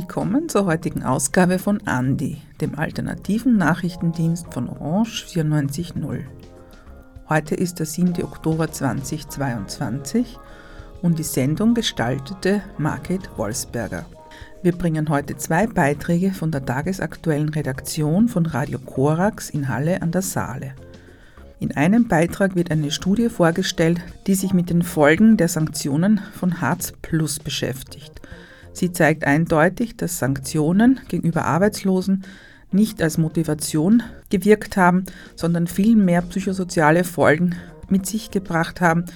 Willkommen zur heutigen Ausgabe von Andi, dem alternativen Nachrichtendienst von Orange 94.0. Heute ist der 7. Oktober 2022 und die Sendung gestaltete Margit Wolfsberger. Wir bringen heute zwei Beiträge von der tagesaktuellen Redaktion von Radio Korax in Halle an der Saale. In einem Beitrag wird eine Studie vorgestellt, die sich mit den Folgen der Sanktionen von Hartz Plus beschäftigt. Sie zeigt eindeutig, dass Sanktionen gegenüber Arbeitslosen nicht als Motivation gewirkt haben, sondern vielmehr psychosoziale Folgen mit sich gebracht haben,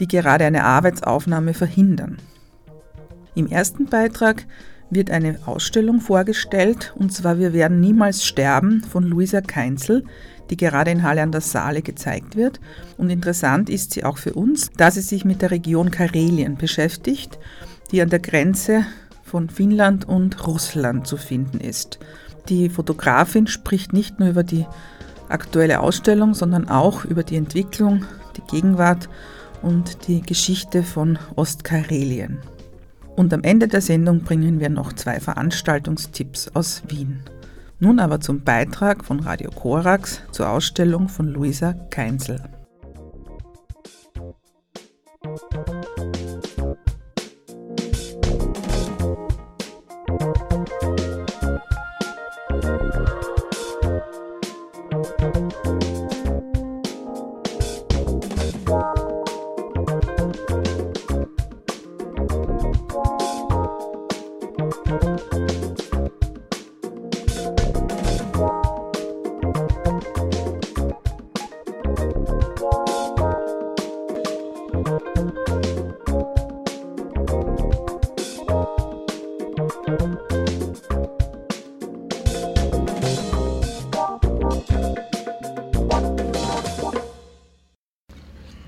die gerade eine Arbeitsaufnahme verhindern. Im ersten Beitrag wird eine Ausstellung vorgestellt, und zwar Wir werden niemals sterben von Luisa Keinzel, die gerade in Halle an der Saale gezeigt wird. Und interessant ist sie auch für uns, da sie sich mit der Region Karelien beschäftigt, die an der Grenze von Finnland und Russland zu finden ist. Die Fotografin spricht nicht nur über die aktuelle Ausstellung, sondern auch über die Entwicklung, die Gegenwart und die Geschichte von Ostkarelien. Und am Ende der Sendung bringen wir noch zwei Veranstaltungstipps aus Wien. Nun aber zum Beitrag von Radio Korax zur Ausstellung von Luisa Keinzel.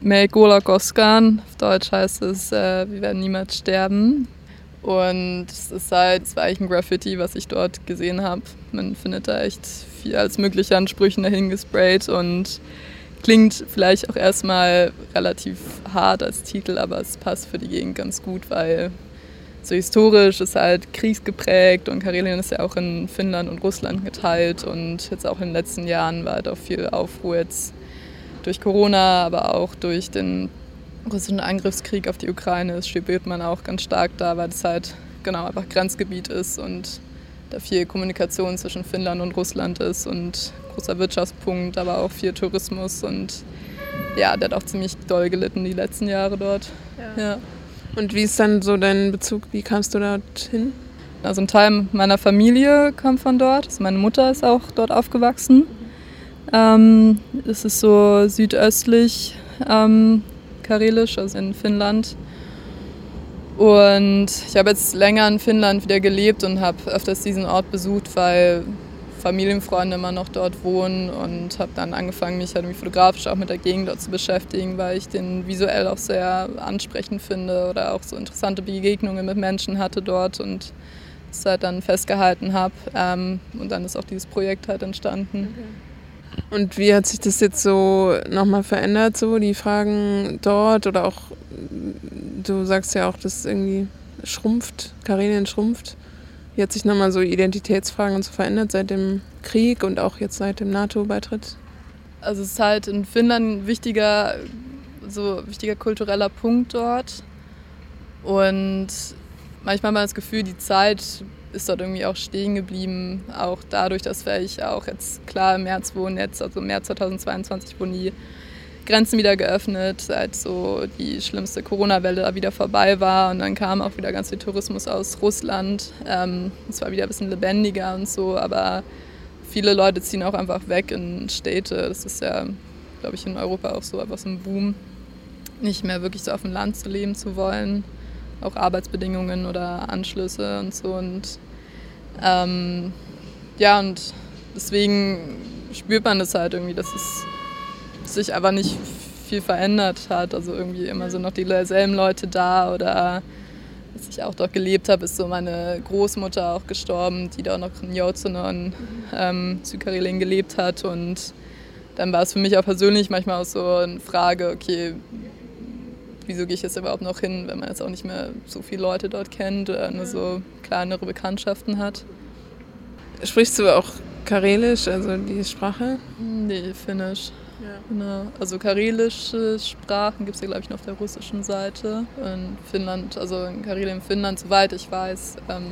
Melkola Goskan, auf Deutsch heißt es, äh, wir werden niemals sterben. Und es ist halt, es war eigentlich ein Graffiti, was ich dort gesehen habe. Man findet da echt viel als mögliche an Sprüchen dahin gesprayt und klingt vielleicht auch erstmal relativ hart als Titel, aber es passt für die Gegend ganz gut, weil so historisch ist halt kriegsgeprägt und Karelien ist ja auch in Finnland und Russland geteilt und jetzt auch in den letzten Jahren war halt auch viel Aufruhr jetzt durch Corona, aber auch durch den russischen Angriffskrieg auf die Ukraine ist, man auch ganz stark da, weil es halt genau einfach Grenzgebiet ist und da viel Kommunikation zwischen Finnland und Russland ist und großer Wirtschaftspunkt, aber auch viel Tourismus und ja, der hat auch ziemlich doll gelitten die letzten Jahre dort. Ja. ja. Und wie ist dann so dein Bezug? Wie kamst du dorthin? Also ein Teil meiner Familie kam von dort. Also meine Mutter ist auch dort aufgewachsen. Ähm, es ist so südöstlich ähm, Karelisch, also in Finnland. Und ich habe jetzt länger in Finnland wieder gelebt und habe öfters diesen Ort besucht, weil Familienfreunde immer noch dort wohnen und habe dann angefangen, mich halt fotografisch auch mit der Gegend dort zu beschäftigen, weil ich den visuell auch sehr ansprechend finde oder auch so interessante Begegnungen mit Menschen hatte dort und es halt dann festgehalten habe. Ähm, und dann ist auch dieses Projekt halt entstanden. Okay. Und wie hat sich das jetzt so nochmal verändert, so die Fragen dort oder auch, du sagst ja auch, dass irgendwie schrumpft, Karelien schrumpft. Wie hat sich nochmal so Identitätsfragen so verändert seit dem Krieg und auch jetzt seit dem NATO-Beitritt? Also es ist halt in Finnland ein wichtiger, so wichtiger kultureller Punkt dort. Und manchmal hat man das Gefühl, die Zeit ist dort irgendwie auch stehen geblieben. Auch dadurch, dass ich auch jetzt klar im März wohnen, jetzt, also März 2022 wurden die Grenzen wieder geöffnet, seit so die schlimmste Corona-Welle wieder vorbei war. Und dann kam auch wieder ganz viel Tourismus aus Russland. Ähm, es war wieder ein bisschen lebendiger und so, aber viele Leute ziehen auch einfach weg in Städte. Das ist ja, glaube ich, in Europa auch so etwas im Boom, nicht mehr wirklich so auf dem Land zu leben zu wollen auch Arbeitsbedingungen oder Anschlüsse und so. Und ähm, ja, und deswegen spürt man das halt irgendwie, dass es sich aber nicht viel verändert hat. Also irgendwie immer so noch dieselben Leute da oder als ich auch dort gelebt habe, ist so meine Großmutter auch gestorben, die da noch in Jotsuno in ähm, Südkarelien gelebt hat. Und dann war es für mich auch persönlich manchmal auch so eine Frage, okay, wieso gehe ich jetzt überhaupt noch hin, wenn man jetzt auch nicht mehr so viele Leute dort kennt oder nur so kleinere Bekanntschaften hat. Sprichst du auch Karelisch, also die Sprache? Nee, Finnisch. Ja. Genau. Also karelische Sprachen gibt es ja, glaube ich, noch auf der russischen Seite. In Finnland, also in Karelien, Finnland, soweit ich weiß, ähm,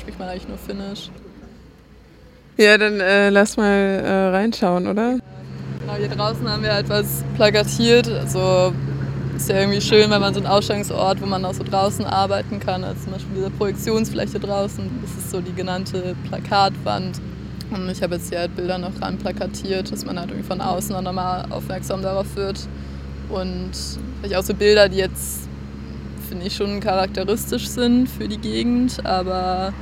spricht man eigentlich nur Finnisch. Ja, dann äh, lass mal äh, reinschauen, oder? Genau, hier draußen haben wir etwas plakatiert. Also ist ja irgendwie schön, wenn man so einen Ausstellungsort, wo man auch so draußen arbeiten kann, als zum Beispiel diese Projektionsfläche draußen. Das ist so die genannte Plakatwand. Und ich habe jetzt hier halt Bilder noch ran plakatiert, dass man halt irgendwie von außen auch nochmal aufmerksam darauf wird. Und vielleicht auch so Bilder, die jetzt, finde ich, schon charakteristisch sind für die Gegend, aber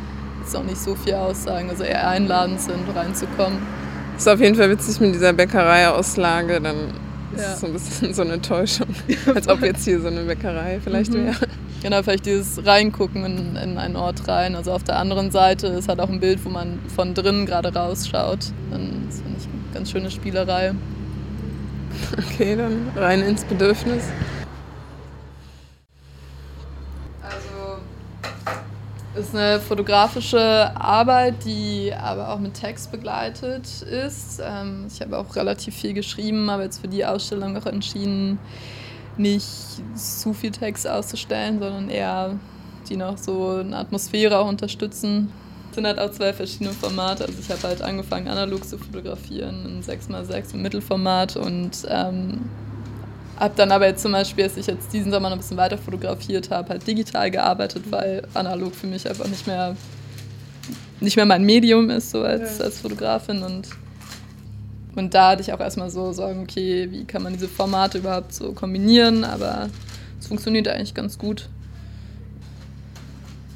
jetzt auch nicht so viel aussagen, also eher einladend sind, reinzukommen. Ist auf jeden Fall witzig mit dieser Bäckerei-Auslage, dann ist ja. es so ein bisschen so eine Täuschung, als ob jetzt hier so eine Bäckerei vielleicht mhm. wäre. Genau, vielleicht dieses Reingucken in, in einen Ort rein. Also auf der anderen Seite ist halt auch ein Bild, wo man von drinnen gerade rausschaut. Dann ist finde ich eine ganz schöne Spielerei. Okay, dann rein ins Bedürfnis. Also ist eine fotografische Arbeit, die aber auch mit Text begleitet ist. Ähm, ich habe auch relativ viel geschrieben, aber jetzt für die Ausstellung auch entschieden, nicht zu viel Text auszustellen, sondern eher die noch so eine Atmosphäre auch unterstützen. Es sind halt auch zwei verschiedene Formate. Also ich habe halt angefangen, analog zu fotografieren in 6x6 im Mittelformat und ähm, habe dann aber jetzt zum Beispiel, als ich jetzt diesen Sommer noch ein bisschen weiter fotografiert habe, halt digital gearbeitet, weil analog für mich einfach nicht mehr, nicht mehr mein Medium ist, so als, als Fotografin und und da hatte ich auch erstmal so Sorgen, okay, wie kann man diese Formate überhaupt so kombinieren, aber es funktioniert eigentlich ganz gut.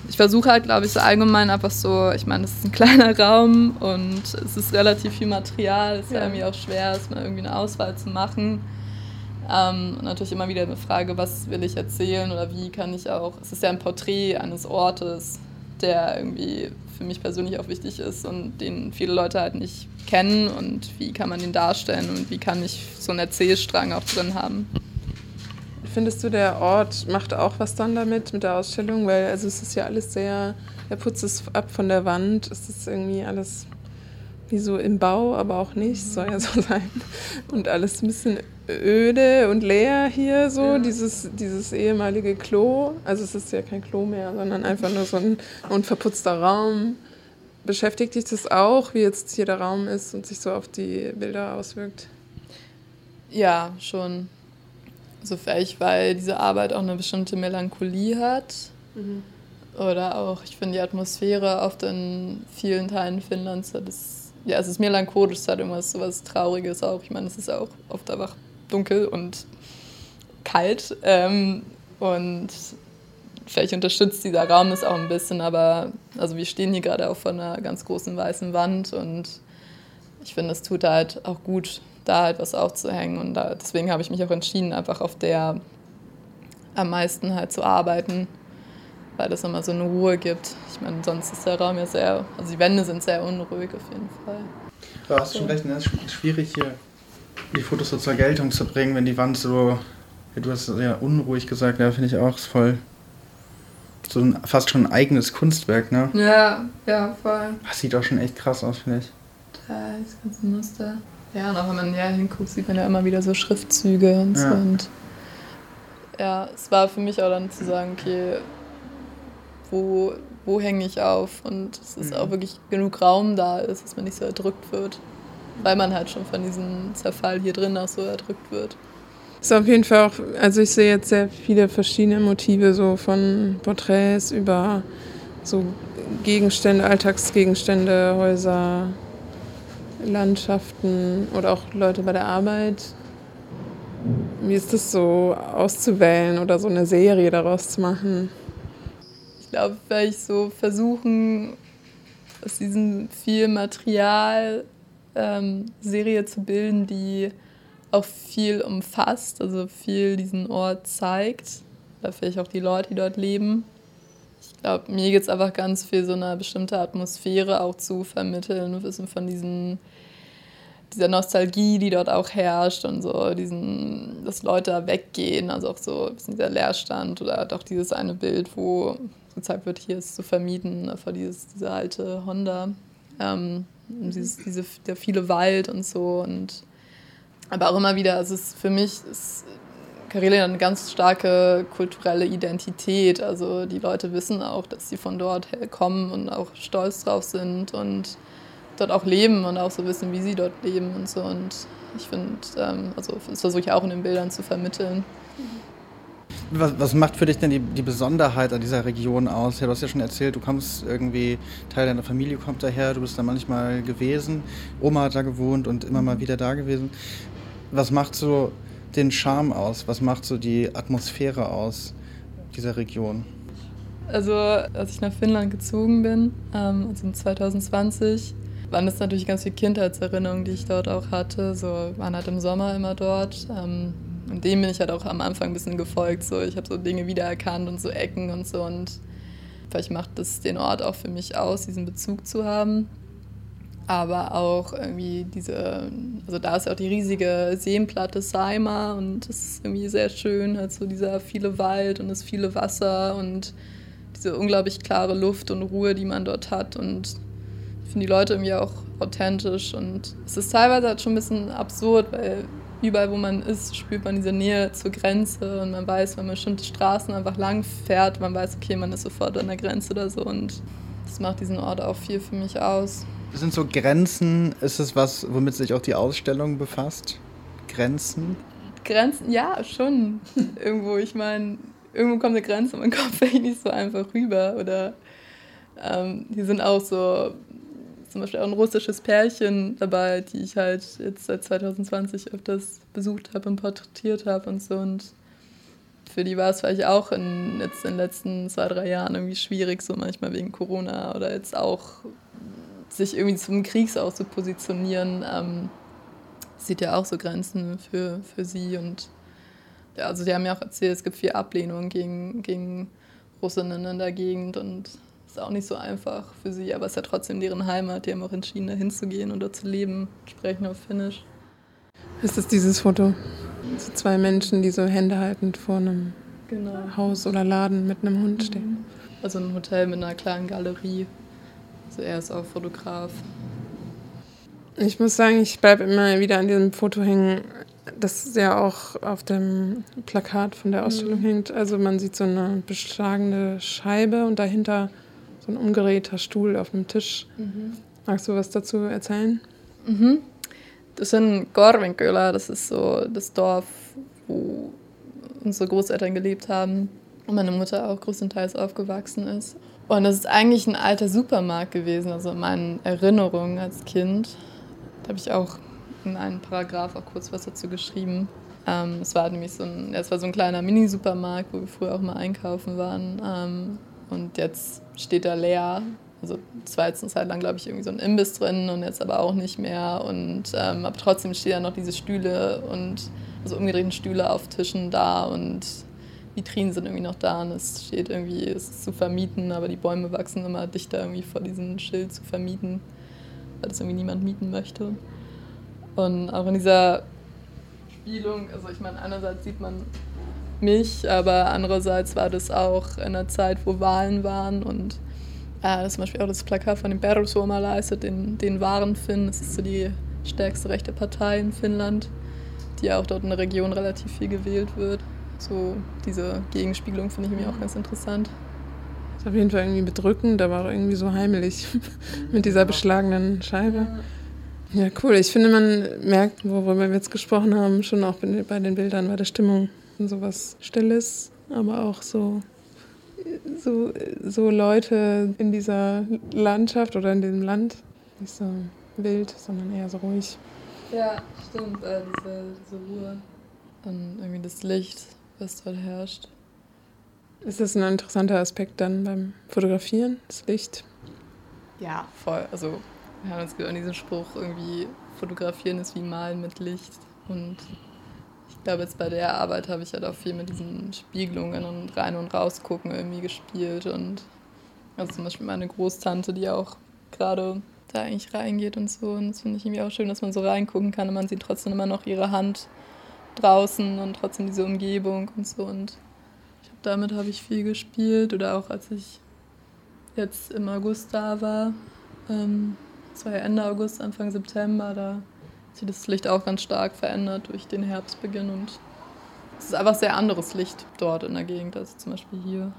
Ich versuche halt, glaube ich, so allgemein einfach so, ich meine, es ist ein kleiner Raum und es ist relativ viel Material, es ist ja. irgendwie auch schwer, erstmal irgendwie eine Auswahl zu machen. Ähm, natürlich immer wieder eine Frage, was will ich erzählen oder wie kann ich auch, es ist ja ein Porträt eines Ortes, der irgendwie für mich persönlich auch wichtig ist und den viele Leute halt nicht kennen und wie kann man den darstellen und wie kann ich so einen Erzählstrang auch drin haben. Findest du, der Ort macht auch was dann damit, mit der Ausstellung? Weil also es ist ja alles sehr, er putzt es ab von der Wand, es ist irgendwie alles wie so im Bau, aber auch nicht, soll ja so sein. Und alles ein bisschen öde und leer hier so, ja. dieses, dieses ehemalige Klo. Also es ist ja kein Klo mehr, sondern einfach nur so ein unverputzter Raum. Beschäftigt dich das auch, wie jetzt hier der Raum ist und sich so auf die Bilder auswirkt? Ja, schon. Also vielleicht, weil diese Arbeit auch eine bestimmte Melancholie hat. Mhm. Oder auch, ich finde die Atmosphäre oft in vielen Teilen Finnlands, das, ja, es ist melancholisch, es hat irgendwas so was Trauriges auch. Ich meine, es ist auch oft einfach dunkel und kalt. Ähm, und vielleicht unterstützt dieser Raum es auch ein bisschen, aber also wir stehen hier gerade auch vor einer ganz großen weißen Wand und ich finde, es tut halt auch gut, da halt was aufzuhängen. Und da, deswegen habe ich mich auch entschieden, einfach auf der am meisten halt zu arbeiten, weil das nochmal so eine Ruhe gibt. Ich meine, sonst ist der Raum ja sehr, also die Wände sind sehr unruhig auf jeden Fall. Du hast schon recht, ne? es ist schwierig hier die Fotos so zur Geltung zu bringen, wenn die Wand so, du hast ja unruhig gesagt, ja, finde ich auch, ist voll so ein, fast schon ein eigenes Kunstwerk, ne? Ja, ja, voll. Das sieht auch schon echt krass aus, finde ich. Da ist das ganze Muster. Ja, und auch wenn man ja hinguckt, sieht man ja immer wieder so Schriftzüge und ja. so. Und ja, es war für mich auch dann zu sagen, okay, wo, wo hänge ich auf? Und es ist mhm. auch wirklich genug Raum da ist, dass man nicht so erdrückt wird weil man halt schon von diesem Zerfall hier drin auch so erdrückt wird. Ist auf jeden Fall auch, also ich sehe jetzt sehr viele verschiedene Motive, so von Porträts über so Gegenstände, Alltagsgegenstände, Häuser, Landschaften oder auch Leute bei der Arbeit. Wie ist das so auszuwählen oder so eine Serie daraus zu machen? Ich glaube, weil ich so versuchen, aus diesem viel Material ähm, Serie zu bilden, die auch viel umfasst, also viel diesen Ort zeigt. Oder vielleicht auch die Leute, die dort leben. Ich glaube, mir geht es einfach ganz viel so eine bestimmte Atmosphäre auch zu vermitteln, ein bisschen von diesen dieser Nostalgie, die dort auch herrscht und so diesen, dass Leute da weggehen, also auch so dieser Leerstand oder doch dieses eine Bild, wo gezeigt wird, hier ist zu vermieden, vor dieses, diese alte Honda, ähm, dieses, diese, der viele Wald und so und aber auch immer wieder, also es ist für mich ist Karelien eine ganz starke kulturelle Identität. Also die Leute wissen auch, dass sie von dort kommen und auch stolz drauf sind und dort auch leben und auch so wissen, wie sie dort leben und so. Und ich finde, ähm, also das versuche ich auch in den Bildern zu vermitteln. Was, was, macht für dich denn die, die Besonderheit an dieser Region aus? Ja, du hast ja schon erzählt, du kommst irgendwie, Teil deiner Familie kommt daher, du bist da manchmal gewesen, Oma hat da gewohnt und immer mal wieder da gewesen. Was macht so den Charme aus? Was macht so die Atmosphäre aus dieser Region? Also, als ich nach Finnland gezogen bin, ähm, also 2020, waren das natürlich ganz viele Kindheitserinnerungen, die ich dort auch hatte. So, waren halt im Sommer immer dort. Ähm, und dem bin ich halt auch am Anfang ein bisschen gefolgt. So, ich habe so Dinge wiedererkannt und so Ecken und so. Und vielleicht macht das den Ort auch für mich aus, diesen Bezug zu haben aber auch irgendwie diese, also da ist ja auch die riesige Seenplatte Saima und das ist irgendwie sehr schön, halt so dieser viele Wald und das viele Wasser und diese unglaublich klare Luft und Ruhe, die man dort hat und ich finde die Leute irgendwie auch authentisch und es ist teilweise halt schon ein bisschen absurd, weil überall, wo man ist, spürt man diese Nähe zur Grenze und man weiß, wenn man bestimmte Straßen einfach lang fährt, man weiß, okay, man ist sofort an der Grenze oder so und das macht diesen Ort auch viel für mich aus. Sind so Grenzen, ist es was, womit sich auch die Ausstellung befasst? Grenzen? Grenzen, ja, schon. irgendwo, ich meine, irgendwo kommt eine Grenze und man kommt vielleicht nicht so einfach rüber. Oder ähm, hier sind auch so zum Beispiel auch ein russisches Pärchen dabei, die ich halt jetzt seit 2020 öfters besucht habe und porträtiert habe und so. Und für die war es vielleicht auch in, jetzt in den letzten zwei, drei Jahren irgendwie schwierig, so manchmal wegen Corona oder jetzt auch sich irgendwie zum Kriegsaus zu positionieren, ähm, sieht ja auch so Grenzen für, für sie. Und ja, also die haben ja auch erzählt, es gibt viel Ablehnung gegen, gegen Russinnen in der Gegend und ist auch nicht so einfach für sie, aber es ist ja trotzdem deren Heimat. Die haben auch entschieden, da hinzugehen oder zu leben, sprechen auf Finnisch. Ist das dieses Foto? So zwei Menschen, die so Hände haltend vor einem genau. Haus oder Laden mit einem Hund stehen. Also ein Hotel mit einer kleinen Galerie also er ist auch Fotograf. Ich muss sagen, ich bleibe immer wieder an diesem Foto hängen, das ja auch auf dem Plakat von der Ausstellung mhm. hängt. Also man sieht so eine beschlagene Scheibe und dahinter so ein umgeräter Stuhl auf einem Tisch. Mhm. Magst du was dazu erzählen? Mhm. Das sind Gorvenkölä, das ist so das Dorf, wo unsere Großeltern gelebt haben und meine Mutter auch größtenteils aufgewachsen ist. Und das ist eigentlich ein alter Supermarkt gewesen, also in meinen Erinnerungen als Kind. Da habe ich auch in einem Paragraph auch kurz was dazu geschrieben. Ähm, es war nämlich so ein, es war so ein kleiner Mini-Supermarkt, wo wir früher auch mal einkaufen waren. Ähm, und jetzt steht er leer. Also es war jetzt eine Zeit lang, glaube ich, irgendwie so ein Imbiss drin und jetzt aber auch nicht mehr. Und ähm, aber trotzdem stehen da noch diese Stühle und also umgedrehten Stühle auf Tischen da und Vitrinen sind irgendwie noch da und es steht irgendwie, es ist zu vermieten, aber die Bäume wachsen immer dichter irgendwie vor diesem Schild zu vermieten, weil das irgendwie niemand mieten möchte. Und auch in dieser Spielung, also ich meine, einerseits sieht man mich, aber andererseits war das auch in einer Zeit, wo Wahlen waren und äh, das zum Beispiel auch das Plakat von dem Perussuoma leistet, den, den wahren Finn, das ist so die stärkste rechte Partei in Finnland, die auch dort in der Region relativ viel gewählt wird. So diese Gegenspiegelung finde ich mir auch ganz interessant. Ist auf jeden Fall irgendwie bedrückend, aber auch irgendwie so heimelig mit dieser beschlagenen Scheibe. Ja, cool. Ich finde, man merkt, worüber wir jetzt gesprochen haben, schon auch bei den Bildern, bei der Stimmung so was Stilles, aber auch so, so, so Leute in dieser Landschaft oder in diesem Land. Nicht so wild, sondern eher so ruhig. Ja, stimmt. Äh, diese, diese Ruhe. Und irgendwie das Licht was dort herrscht. Ist das ein interessanter Aspekt dann beim Fotografieren, das Licht? Ja, voll. Also wir haben uns an diesen Spruch irgendwie, fotografieren ist wie malen mit Licht. Und glaube, jetzt bei der Arbeit habe ich halt auch viel mit diesen Spiegelungen und rein und rausgucken irgendwie gespielt. Und also zum Beispiel meine Großtante, die auch gerade da eigentlich reingeht und so. Und das finde ich irgendwie auch schön, dass man so reingucken kann und man sieht trotzdem immer noch ihre Hand draußen und trotzdem diese Umgebung und so. Und hab, damit habe ich viel gespielt oder auch als ich jetzt im August da war, ähm, das war ja Ende August, Anfang September, da sich das Licht auch ganz stark verändert durch den Herbstbeginn und es ist einfach sehr anderes Licht dort in der Gegend als zum Beispiel hier.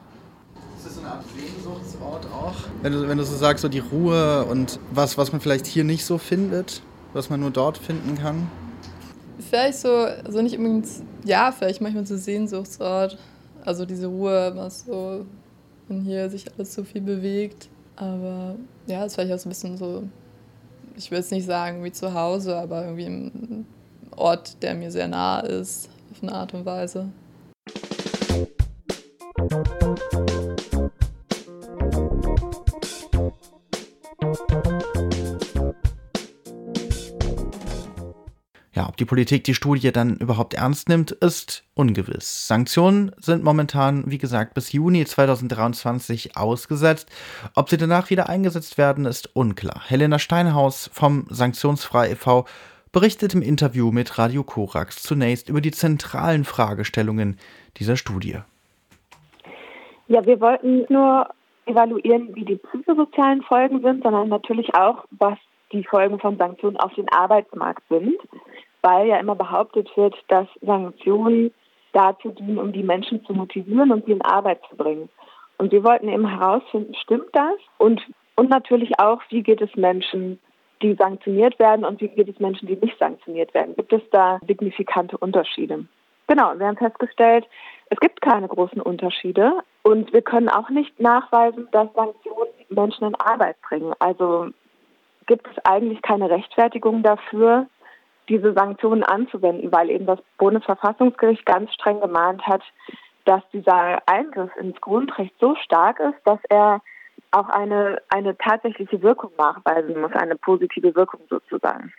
Ist das so eine Art Sehnsuchtsort auch? Wenn du, wenn du so sagst, so die Ruhe und was, was man vielleicht hier nicht so findet, was man nur dort finden kann? Vielleicht so, also nicht unbedingt, ja, vielleicht manchmal so Sehnsuchtsort. Also diese Ruhe, was so, wenn hier sich alles so viel bewegt. Aber ja, ist vielleicht auch so ein bisschen so, ich will es nicht sagen wie zu Hause, aber irgendwie ein Ort, der mir sehr nah ist, auf eine Art und Weise. Die Politik die Studie dann überhaupt ernst nimmt, ist ungewiss. Sanktionen sind momentan, wie gesagt, bis Juni 2023 ausgesetzt. Ob sie danach wieder eingesetzt werden, ist unklar. Helena Steinhaus vom Sanktionsfrei e.V. berichtet im Interview mit Radio Korax zunächst über die zentralen Fragestellungen dieser Studie. Ja, wir wollten nur evaluieren, wie die psychosozialen Folgen sind, sondern natürlich auch, was die Folgen von Sanktionen auf den Arbeitsmarkt sind weil ja immer behauptet wird, dass Sanktionen dazu dienen, um die Menschen zu motivieren und sie in Arbeit zu bringen. Und wir wollten eben herausfinden, stimmt das? Und, und natürlich auch, wie geht es Menschen, die sanktioniert werden und wie geht es Menschen, die nicht sanktioniert werden? Gibt es da signifikante Unterschiede? Genau, wir haben festgestellt, es gibt keine großen Unterschiede und wir können auch nicht nachweisen, dass Sanktionen Menschen in Arbeit bringen. Also gibt es eigentlich keine Rechtfertigung dafür, diese Sanktionen anzuwenden, weil eben das Bundesverfassungsgericht ganz streng gemahnt hat, dass dieser Eingriff ins Grundrecht so stark ist, dass er auch eine, eine tatsächliche Wirkung nachweisen muss, eine positive Wirkung sozusagen.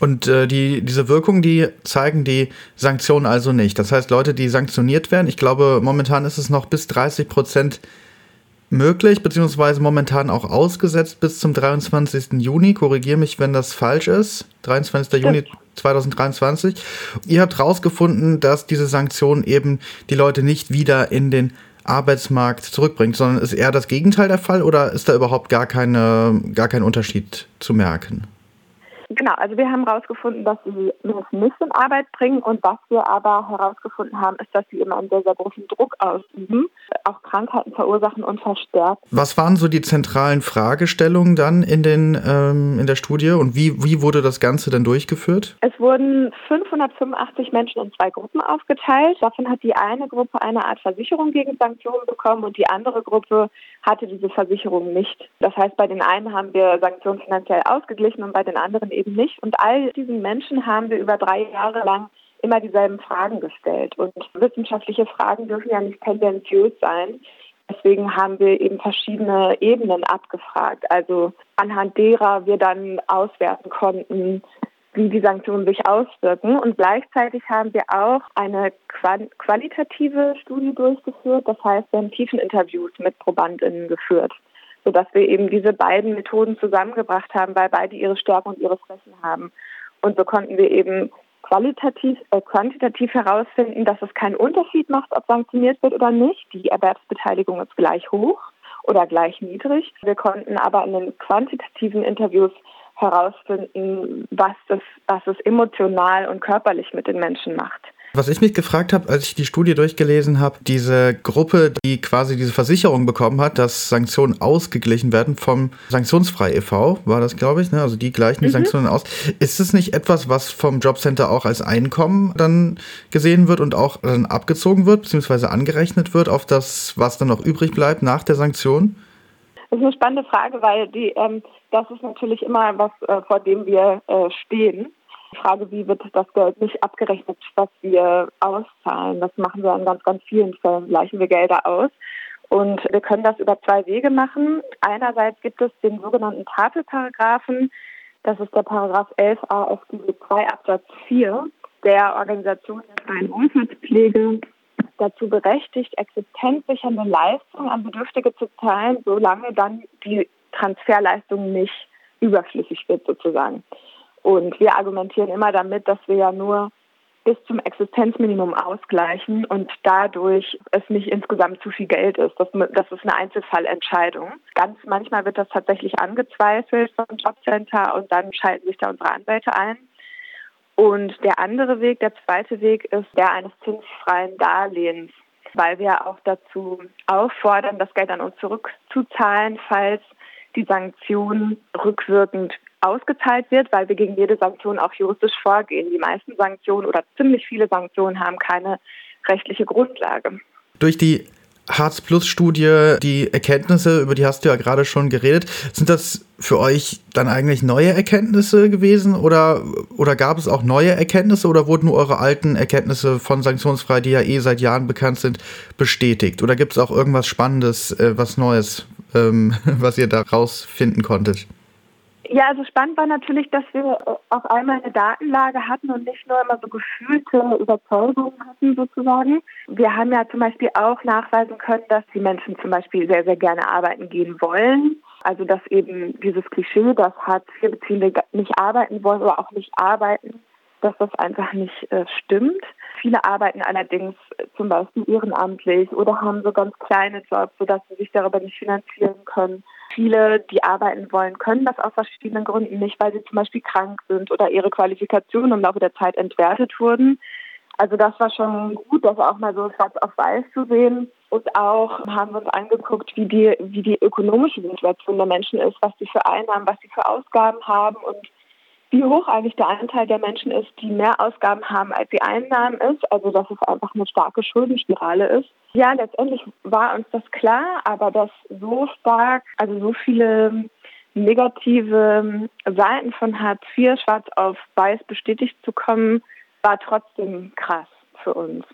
Und äh, die, diese Wirkung, die zeigen die Sanktionen also nicht. Das heißt, Leute, die sanktioniert werden, ich glaube, momentan ist es noch bis 30 Prozent möglich, beziehungsweise momentan auch ausgesetzt bis zum 23. Juni. Korrigiere mich, wenn das falsch ist. 23. Juni 2023. Ihr habt herausgefunden, dass diese Sanktion eben die Leute nicht wieder in den Arbeitsmarkt zurückbringt, sondern ist eher das Gegenteil der Fall oder ist da überhaupt gar, keine, gar kein Unterschied zu merken? Genau, also wir haben herausgefunden, dass sie Menschen nicht in Arbeit bringen und was wir aber herausgefunden haben, ist, dass sie immer einen sehr, sehr großen Druck ausüben, auch Krankheiten verursachen und verstärken. Was waren so die zentralen Fragestellungen dann in, den, ähm, in der Studie und wie, wie wurde das Ganze dann durchgeführt? Es wurden 585 Menschen in zwei Gruppen aufgeteilt. Davon hat die eine Gruppe eine Art Versicherung gegen Sanktionen bekommen und die andere Gruppe hatte diese Versicherung nicht. Das heißt, bei den einen haben wir Sanktionen finanziell ausgeglichen und bei den anderen eben nicht. Und all diesen Menschen haben wir über drei Jahre lang immer dieselben Fragen gestellt. Und wissenschaftliche Fragen dürfen ja nicht tendenziös sein. Deswegen haben wir eben verschiedene Ebenen abgefragt, also anhand derer wir dann auswerten konnten, wie die Sanktionen sich auswirken. Und gleichzeitig haben wir auch eine qualitative Studie durchgeführt. Das heißt, wir haben Tiefeninterviews mit ProbandInnen geführt sodass wir eben diese beiden Methoden zusammengebracht haben, weil beide ihre Stärken und ihre Schwächen haben. Und so konnten wir eben qualitativ, äh, quantitativ herausfinden, dass es keinen Unterschied macht, ob sanktioniert wird oder nicht. Die Erwerbsbeteiligung ist gleich hoch oder gleich niedrig. Wir konnten aber in den quantitativen Interviews herausfinden, was es, was es emotional und körperlich mit den Menschen macht. Was ich mich gefragt habe, als ich die Studie durchgelesen habe, diese Gruppe, die quasi diese Versicherung bekommen hat, dass Sanktionen ausgeglichen werden vom Sanktionsfrei e.V., war das, glaube ich, ne? also die gleichen die mhm. Sanktionen aus. Ist es nicht etwas, was vom Jobcenter auch als Einkommen dann gesehen wird und auch dann abgezogen wird, beziehungsweise angerechnet wird auf das, was dann noch übrig bleibt nach der Sanktion? Das ist eine spannende Frage, weil die, ähm, das ist natürlich immer was, äh, vor dem wir äh, stehen. Die Frage, wie wird das Geld nicht abgerechnet, was wir auszahlen? Das machen wir in ganz, ganz vielen Fällen, gleichen wir Gelder aus. Und wir können das über zwei Wege machen. Einerseits gibt es den sogenannten Tafelparagraphen. Das ist der Paragraph 11 ASGB 2 Absatz 4, der Organisation der freien Wohlfahrtspflege dazu berechtigt, existenzsichernde Leistungen an Bedürftige zu zahlen, solange dann die Transferleistung nicht überflüssig wird sozusagen. Und wir argumentieren immer damit, dass wir ja nur bis zum Existenzminimum ausgleichen und dadurch es nicht insgesamt zu viel Geld ist. Das, das ist eine Einzelfallentscheidung. Ganz manchmal wird das tatsächlich angezweifelt vom Jobcenter und dann schalten sich da unsere Anwälte ein. Und der andere Weg, der zweite Weg ist der eines zinsfreien Darlehens, weil wir auch dazu auffordern, das Geld an uns zurückzuzahlen, falls die Sanktion rückwirkend ausgezahlt wird, weil wir gegen jede Sanktion auch juristisch vorgehen. Die meisten Sanktionen oder ziemlich viele Sanktionen haben keine rechtliche Grundlage. Durch die Harz Plus Studie, die Erkenntnisse, über die hast du ja gerade schon geredet, sind das für euch dann eigentlich neue Erkenntnisse gewesen oder, oder gab es auch neue Erkenntnisse oder wurden nur eure alten Erkenntnisse von Sanktionsfrei, die ja eh seit Jahren bekannt sind, bestätigt? Oder gibt es auch irgendwas Spannendes, äh, was Neues, ähm, was ihr da rausfinden konntet? Ja, also spannend war natürlich, dass wir äh, auf einmal eine Datenlage hatten und nicht nur immer so gefühlte Überzeugungen hatten sozusagen. Wir haben ja zum Beispiel auch nachweisen können, dass die Menschen zum Beispiel sehr, sehr gerne arbeiten gehen wollen. Also dass eben dieses Klischee, dass Hartz-IV-Beziehende nicht arbeiten wollen oder auch nicht arbeiten, dass das einfach nicht äh, stimmt. Viele arbeiten allerdings zum Beispiel ehrenamtlich oder haben so ganz kleine Jobs, sodass sie sich darüber nicht finanzieren können. Viele, die arbeiten wollen, können das aus verschiedenen Gründen nicht, weil sie zum Beispiel krank sind oder ihre Qualifikationen im Laufe der Zeit entwertet wurden. Also das war schon gut, das auch mal so schwarz auf weiß zu sehen. Und auch haben wir uns angeguckt, wie die, wie die ökonomische Situation der Menschen ist, was sie für Einnahmen, was sie für Ausgaben haben und wie hoch eigentlich der Anteil der Menschen ist, die mehr Ausgaben haben, als sie Einnahmen ist. Also dass es einfach eine starke Schuldenspirale ist. Ja, letztendlich war uns das klar, aber dass so stark, also so viele negative Seiten von Hartz IV schwarz auf weiß bestätigt zu kommen, war trotzdem krass für uns.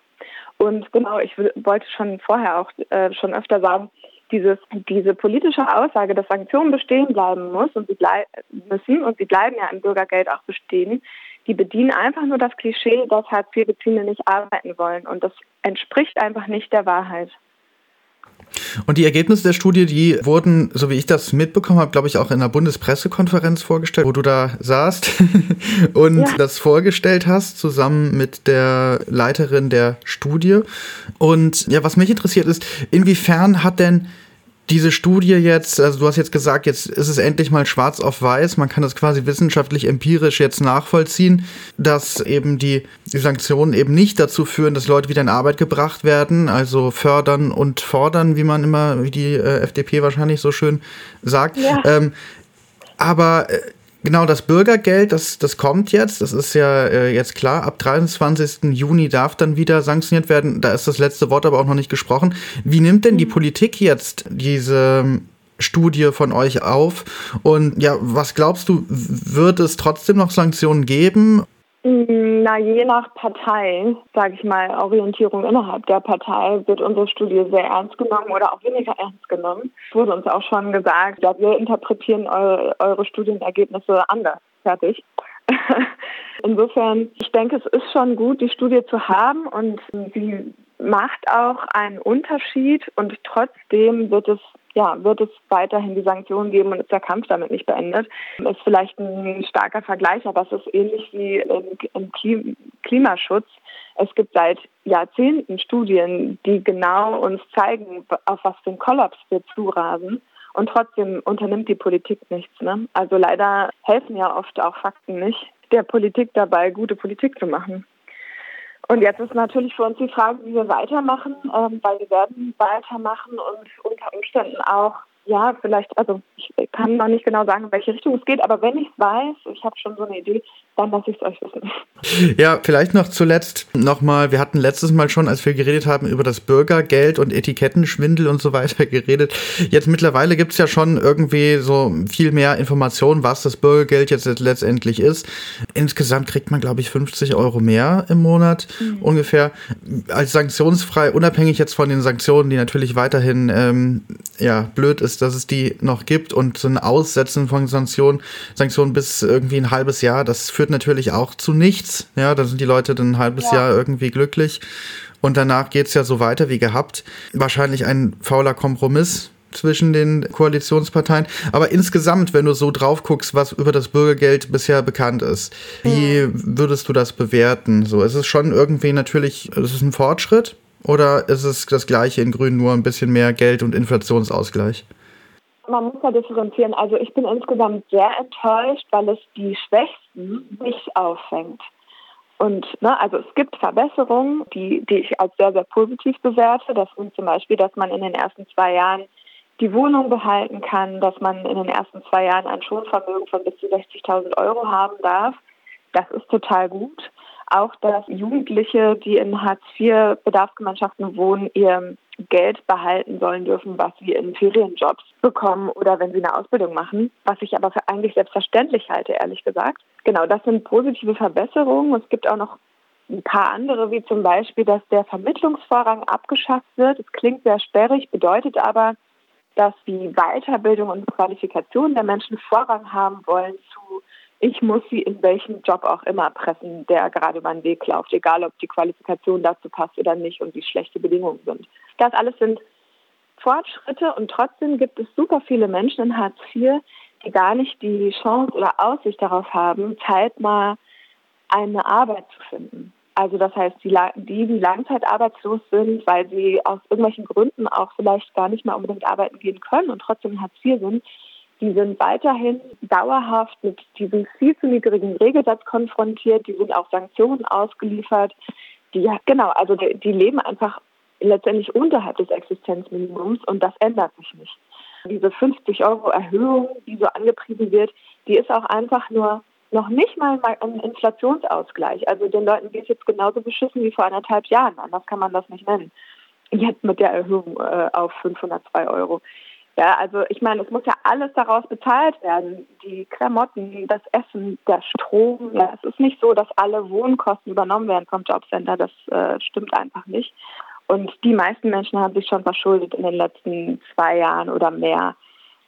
Und genau, ich wollte schon vorher auch äh, schon öfter sagen, dieses, diese politische Aussage, dass Sanktionen bestehen bleiben muss und sie müssen und sie bleiben ja im Bürgergeld auch bestehen, die bedienen einfach nur das Klischee, dass Hartz-IV-Beziehende nicht arbeiten wollen. Und das entspricht einfach nicht der Wahrheit. Und die Ergebnisse der Studie, die wurden, so wie ich das mitbekommen habe, glaube ich, auch in einer Bundespressekonferenz vorgestellt, wo du da saßt und ja. das vorgestellt hast, zusammen mit der Leiterin der Studie. Und ja, was mich interessiert ist, inwiefern hat denn diese Studie jetzt, also du hast jetzt gesagt, jetzt ist es endlich mal schwarz auf weiß, man kann das quasi wissenschaftlich empirisch jetzt nachvollziehen, dass eben die, die Sanktionen eben nicht dazu führen, dass Leute wieder in Arbeit gebracht werden, also fördern und fordern, wie man immer, wie die äh, FDP wahrscheinlich so schön sagt. Ja. Ähm, aber äh, Genau, das Bürgergeld, das, das kommt jetzt, das ist ja äh, jetzt klar. Ab 23. Juni darf dann wieder sanktioniert werden. Da ist das letzte Wort aber auch noch nicht gesprochen. Wie nimmt denn die mhm. Politik jetzt diese ähm, Studie von euch auf? Und ja, was glaubst du, wird es trotzdem noch Sanktionen geben? Mm, na, je nach Partei, sage ich mal, Orientierung innerhalb der Partei wird unsere Studie sehr ernst genommen oder auch weniger ernst genommen. Es wurde uns auch schon gesagt, ja, wir interpretieren eure, eure Studienergebnisse anders. Fertig. Insofern, ich denke, es ist schon gut, die Studie zu haben und sie macht auch einen Unterschied und trotzdem wird es ja, wird es weiterhin die Sanktionen geben und ist der Kampf damit nicht beendet. Ist vielleicht ein starker Vergleich, aber es ist ähnlich wie im, im Klimaschutz. Es gibt seit Jahrzehnten Studien, die genau uns zeigen, auf was für einen Kollaps wir zurasen. Und trotzdem unternimmt die Politik nichts. Ne? Also leider helfen ja oft auch Fakten nicht, der Politik dabei, gute Politik zu machen. Und jetzt ist natürlich für uns die Frage, wie wir weitermachen, ähm, weil wir werden weitermachen und unter Umständen auch ja, vielleicht, also ich kann noch nicht genau sagen, in welche Richtung es geht, aber wenn ich es weiß, ich habe schon so eine Idee, dann lasse ich es euch wissen. Ja, vielleicht noch zuletzt nochmal, wir hatten letztes Mal schon, als wir geredet haben, über das Bürgergeld und Etikettenschwindel und so weiter geredet. Jetzt mittlerweile gibt es ja schon irgendwie so viel mehr Informationen, was das Bürgergeld jetzt letztendlich ist. Insgesamt kriegt man, glaube ich, 50 Euro mehr im Monat mhm. ungefähr. Als sanktionsfrei, unabhängig jetzt von den Sanktionen, die natürlich weiterhin ähm, ja, blöd ist ist, dass es die noch gibt und so ein Aussetzen von Sanktionen, Sanktionen bis irgendwie ein halbes Jahr, das führt natürlich auch zu nichts. Ja, da sind die Leute dann ein halbes ja. Jahr irgendwie glücklich und danach geht es ja so weiter wie gehabt. Wahrscheinlich ein fauler Kompromiss, zwischen den Koalitionsparteien. Aber insgesamt, wenn du so drauf guckst, was über das Bürgergeld bisher bekannt ist, wie würdest du das bewerten? So, ist es schon irgendwie natürlich, ist es ein Fortschritt oder ist es das gleiche in Grün, nur ein bisschen mehr Geld und Inflationsausgleich? Man muss da differenzieren. Also ich bin insgesamt sehr enttäuscht, weil es die Schwächsten nicht auffängt. Und ne, also es gibt Verbesserungen, die, die ich als sehr, sehr positiv bewerte. Das sind zum Beispiel, dass man in den ersten zwei Jahren die Wohnung behalten kann, dass man in den ersten zwei Jahren ein Schonvermögen von bis zu 60.000 Euro haben darf. Das ist total gut. Auch, dass Jugendliche, die in Hartz-IV-Bedarfsgemeinschaften wohnen, ihr Geld behalten sollen dürfen, was sie in Ferienjobs bekommen oder wenn sie eine Ausbildung machen, was ich aber für eigentlich selbstverständlich halte, ehrlich gesagt. Genau, das sind positive Verbesserungen. Es gibt auch noch ein paar andere, wie zum Beispiel, dass der Vermittlungsvorrang abgeschafft wird. Es klingt sehr sperrig, bedeutet aber, dass die Weiterbildung und Qualifikation der Menschen Vorrang haben wollen zu ich muss sie in welchen Job auch immer pressen, der gerade über den Weg läuft, egal ob die Qualifikation dazu passt oder nicht und wie schlechte Bedingungen sind. Das alles sind Fortschritte und trotzdem gibt es super viele Menschen in Hartz IV, die gar nicht die Chance oder Aussicht darauf haben, zeitnah eine Arbeit zu finden. Also das heißt, die, die, die langzeitarbeitslos sind, weil sie aus irgendwelchen Gründen auch vielleicht gar nicht mehr unbedingt arbeiten gehen können und trotzdem Hartz IV sind, die sind weiterhin dauerhaft mit diesem viel zu niedrigen Regelsatz konfrontiert. Die sind auch Sanktionen ausgeliefert. Die, genau, also die, die leben einfach letztendlich unterhalb des Existenzminimums und das ändert sich nicht. Diese 50 Euro Erhöhung, die so angepriesen wird, die ist auch einfach nur noch nicht mal ein Inflationsausgleich. Also den Leuten geht es jetzt genauso beschissen wie vor anderthalb Jahren. Anders kann man das nicht nennen. Jetzt mit der Erhöhung äh, auf 502 Euro. Ja, also ich meine, es muss ja alles daraus bezahlt werden. Die Klamotten, das Essen, der Strom. Ja, es ist nicht so, dass alle Wohnkosten übernommen werden vom Jobcenter. Das äh, stimmt einfach nicht. Und die meisten Menschen haben sich schon verschuldet in den letzten zwei Jahren oder mehr,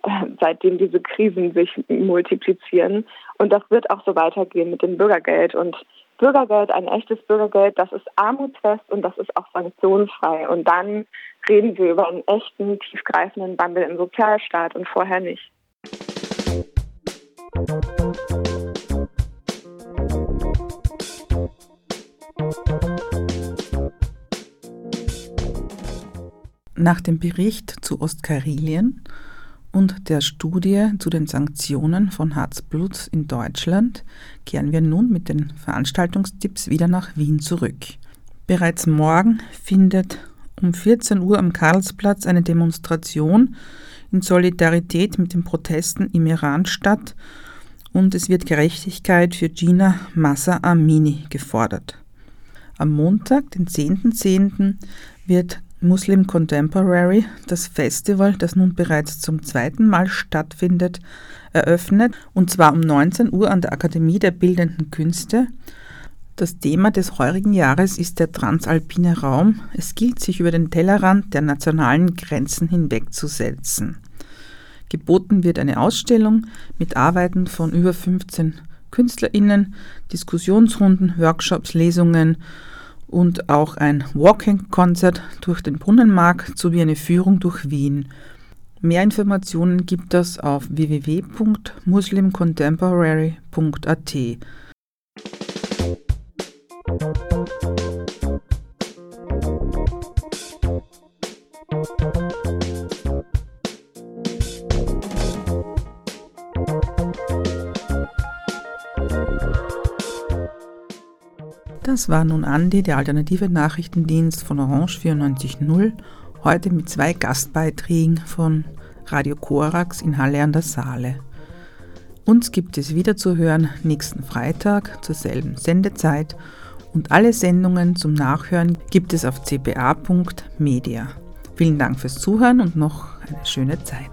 äh, seitdem diese Krisen sich multiplizieren. Und das wird auch so weitergehen mit dem Bürgergeld. Und Bürgergeld, ein echtes Bürgergeld, das ist armutsfest und das ist auch sanktionsfrei. Und dann reden wir über einen echten, tiefgreifenden Wandel im Sozialstaat und vorher nicht. Nach dem Bericht zu Ostkarelien und der Studie zu den Sanktionen von Herzblut in Deutschland kehren wir nun mit den Veranstaltungstipps wieder nach Wien zurück. Bereits morgen findet um 14 Uhr am Karlsplatz eine Demonstration in Solidarität mit den Protesten im Iran statt und es wird Gerechtigkeit für Gina Massa Amini gefordert. Am Montag, den 10.10., .10., wird Muslim Contemporary, das Festival, das nun bereits zum zweiten Mal stattfindet, eröffnet, und zwar um 19 Uhr an der Akademie der Bildenden Künste. Das Thema des heurigen Jahres ist der transalpine Raum. Es gilt, sich über den Tellerrand der nationalen Grenzen hinwegzusetzen. Geboten wird eine Ausstellung mit Arbeiten von über 15 KünstlerInnen, Diskussionsrunden, Workshops, Lesungen und auch ein Walking-Konzert durch den Brunnenmarkt sowie eine Führung durch Wien. Mehr Informationen gibt es auf www.muslimcontemporary.at. Das war nun Andi, der alternative Nachrichtendienst von Orange 94.0, heute mit zwei Gastbeiträgen von Radio Korax in Halle an der Saale. Uns gibt es wieder zu hören nächsten Freitag zur selben Sendezeit und alle Sendungen zum Nachhören gibt es auf cba.media. Vielen Dank fürs Zuhören und noch eine schöne Zeit.